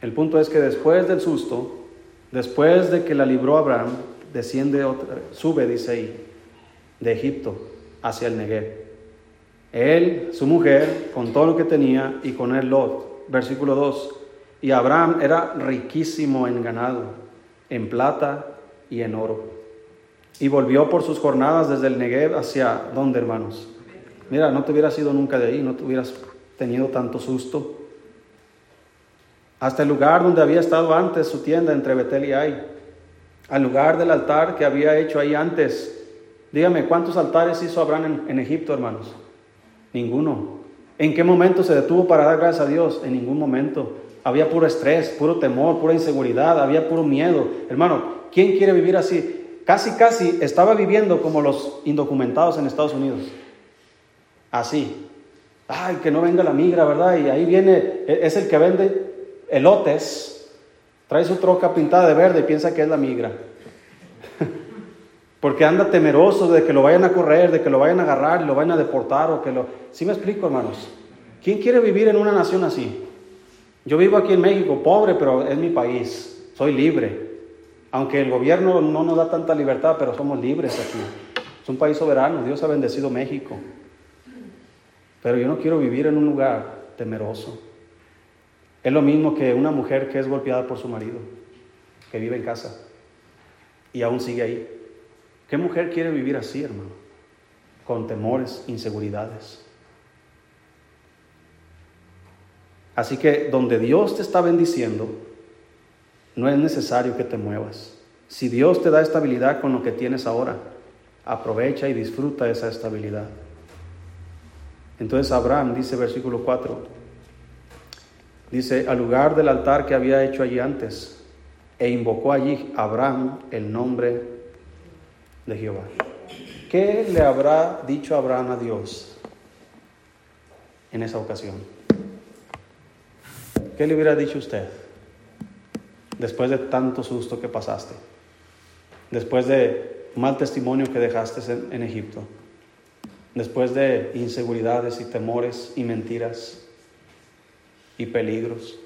El punto es que después del susto, después de que la libró Abraham, desciende otra, sube, dice ahí, de Egipto hacia el Negev. Él, su mujer, con todo lo que tenía, y con él Lot. Versículo 2. Y Abraham era riquísimo en ganado, en plata y en oro y volvió por sus jornadas desde el Negev hacia dónde, hermanos. Mira, no te hubieras ido nunca de ahí, no te hubieras tenido tanto susto. Hasta el lugar donde había estado antes su tienda entre Betel y Ai, al lugar del altar que había hecho ahí antes, Dígame, ¿cuántos altares hizo Abraham en, en Egipto, hermanos? Ninguno. ¿En qué momento se detuvo para dar gracias a Dios? En ningún momento. Había puro estrés, puro temor, pura inseguridad, había puro miedo. Hermano, ¿quién quiere vivir así? Casi, casi estaba viviendo como los indocumentados en Estados Unidos. Así. Ay, que no venga la migra, ¿verdad? Y ahí viene, e, es el que vende elotes, trae su troca pintada de verde y piensa que es la migra. Porque anda temeroso de que lo vayan a correr, de que lo vayan a agarrar lo vayan a deportar o que lo... ¿Sí me explico, hermanos? ¿Quién quiere vivir en una nación así? Yo vivo aquí en México, pobre, pero es mi país. Soy libre. Aunque el gobierno no nos da tanta libertad, pero somos libres aquí. Es un país soberano. Dios ha bendecido México. Pero yo no quiero vivir en un lugar temeroso. Es lo mismo que una mujer que es golpeada por su marido, que vive en casa y aún sigue ahí. ¿Qué mujer quiere vivir así, hermano? Con temores, inseguridades. Así que donde Dios te está bendiciendo, no es necesario que te muevas. Si Dios te da estabilidad con lo que tienes ahora, aprovecha y disfruta esa estabilidad. Entonces Abraham dice versículo 4, dice, al lugar del altar que había hecho allí antes, e invocó allí Abraham el nombre de Jehová. ¿Qué le habrá dicho Abraham a Dios en esa ocasión? ¿Qué le hubiera dicho usted después de tanto susto que pasaste? Después de mal testimonio que dejaste en, Egipto? Después de inseguridades y temores y mentiras y peligros,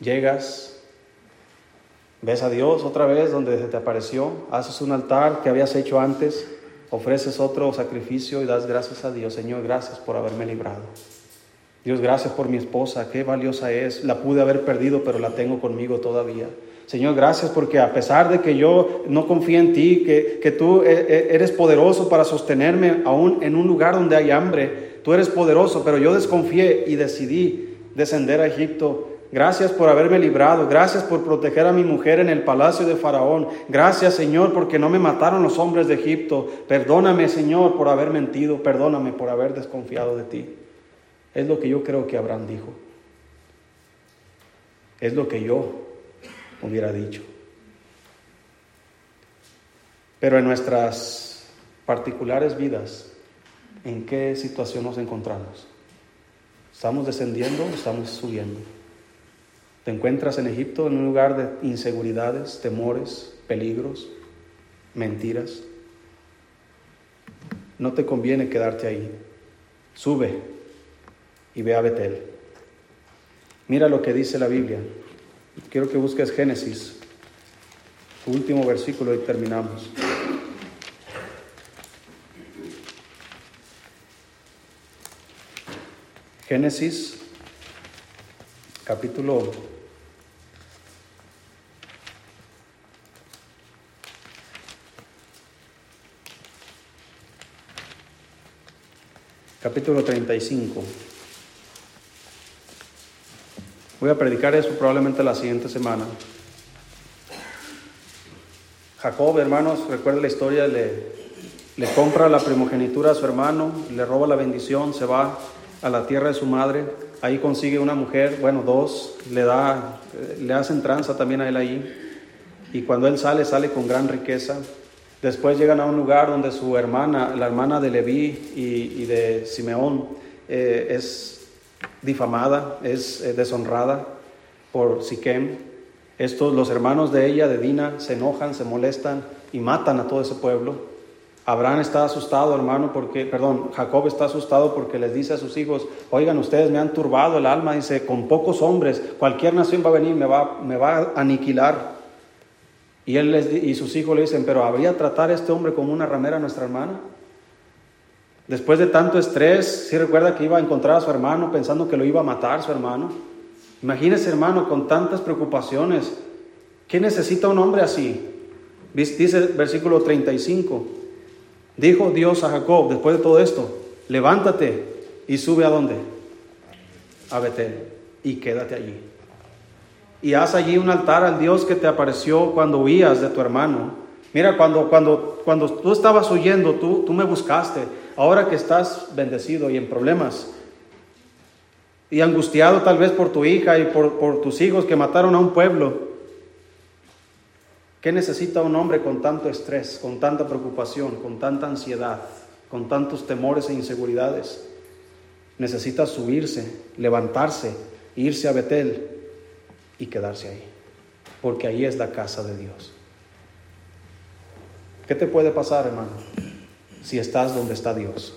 llegas Ves a Dios otra vez donde se te apareció, haces un altar que habías hecho antes, ofreces otro sacrificio y das gracias a Dios. Señor, gracias por haberme librado. Dios, gracias por mi esposa, qué valiosa es. La pude haber perdido, pero la tengo conmigo todavía. Señor, gracias porque a pesar de que yo no confío en ti, que, que tú e, e, eres poderoso para sostenerme aún en un lugar donde hay hambre, tú eres poderoso, pero yo desconfié y decidí descender a Egipto Gracias por haberme librado. Gracias por proteger a mi mujer en el palacio de Faraón. Gracias, Señor, porque no me mataron los hombres de Egipto. Perdóname, Señor, por haber mentido. Perdóname por haber desconfiado de ti. Es lo que yo creo que Abraham dijo. Es lo que yo hubiera dicho. Pero en nuestras particulares vidas, ¿en qué situación nos encontramos? ¿Estamos descendiendo o estamos subiendo? Te encuentras en Egipto en un lugar de inseguridades, temores, peligros, mentiras. No te conviene quedarte ahí. Sube y ve a Betel. Mira lo que dice la Biblia. Quiero que busques Génesis, último versículo y terminamos. Génesis capítulo capítulo 35. Voy a predicar eso probablemente la siguiente semana. Jacob, hermanos, recuerda la historia, le, compra la primogenitura a su hermano, le roba la bendición, se va a la tierra de su madre Ahí consigue una mujer, bueno, dos, le da, le hacen tranza también a él ahí. Y cuando él sale, sale con gran riqueza. Después llegan a un lugar donde su hermana, la hermana de Leví y, de Simeón, eh, es difamada, es eh, deshonrada por Siquem. Estos, los hermanos de ella, de Dina, se enojan, se molestan y matan a todo ese pueblo. Abraham está asustado, hermano, porque, perdón, Jacob está asustado porque les dice a sus hijos, oigan, ustedes me han turbado el alma, dice, con pocos hombres, cualquier nación va a venir, me va, me va a aniquilar. Y, él les, y sus hijos le dicen, pero ¿habría tratar a este hombre como una ramera a nuestra hermana? Después de tanto estrés, si recuerda que iba a encontrar a su hermano pensando que lo iba a matar su hermano. Imagínese, hermano, con tantas preocupaciones, ¿qué necesita un hombre así? Dice el versículo 35. Dijo Dios a Jacob después de todo esto, levántate y sube a dónde? A Betel y quédate allí. Y haz allí un altar al Dios que te apareció cuando huías de tu hermano. Mira, cuando, cuando cuando tú estabas huyendo, tú, tú me buscaste. Ahora que estás bendecido y en problemas, y angustiado tal vez por tu hija y por, tus hijos que mataron a un pueblo, ¿qué necesita un hombre con tanto estrés, con tanta preocupación, con tanta ansiedad, con tantos temores e inseguridades? Necesita subirse, levantarse, irse a Betel y quedarse ahí, porque ahí es la casa de Dios. ¿Qué te puede pasar, hermano, si estás donde está Dios?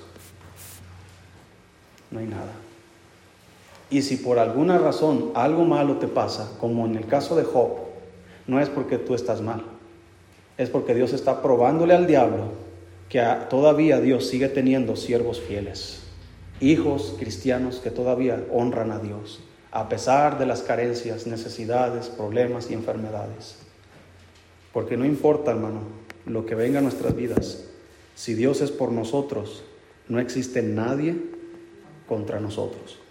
No hay nada. Y si por alguna razón algo malo te pasa, como en el caso de Job, no es porque tú estás mal, es porque Dios está probándole al diablo que todavía Dios sigue teniendo siervos fieles, hijos cristianos que todavía honran a Dios, a pesar de las carencias, necesidades, problemas y enfermedades. Porque no importa, hermano, lo que venga a nuestras vidas, si Dios es por nosotros, no existe nadie contra nosotros.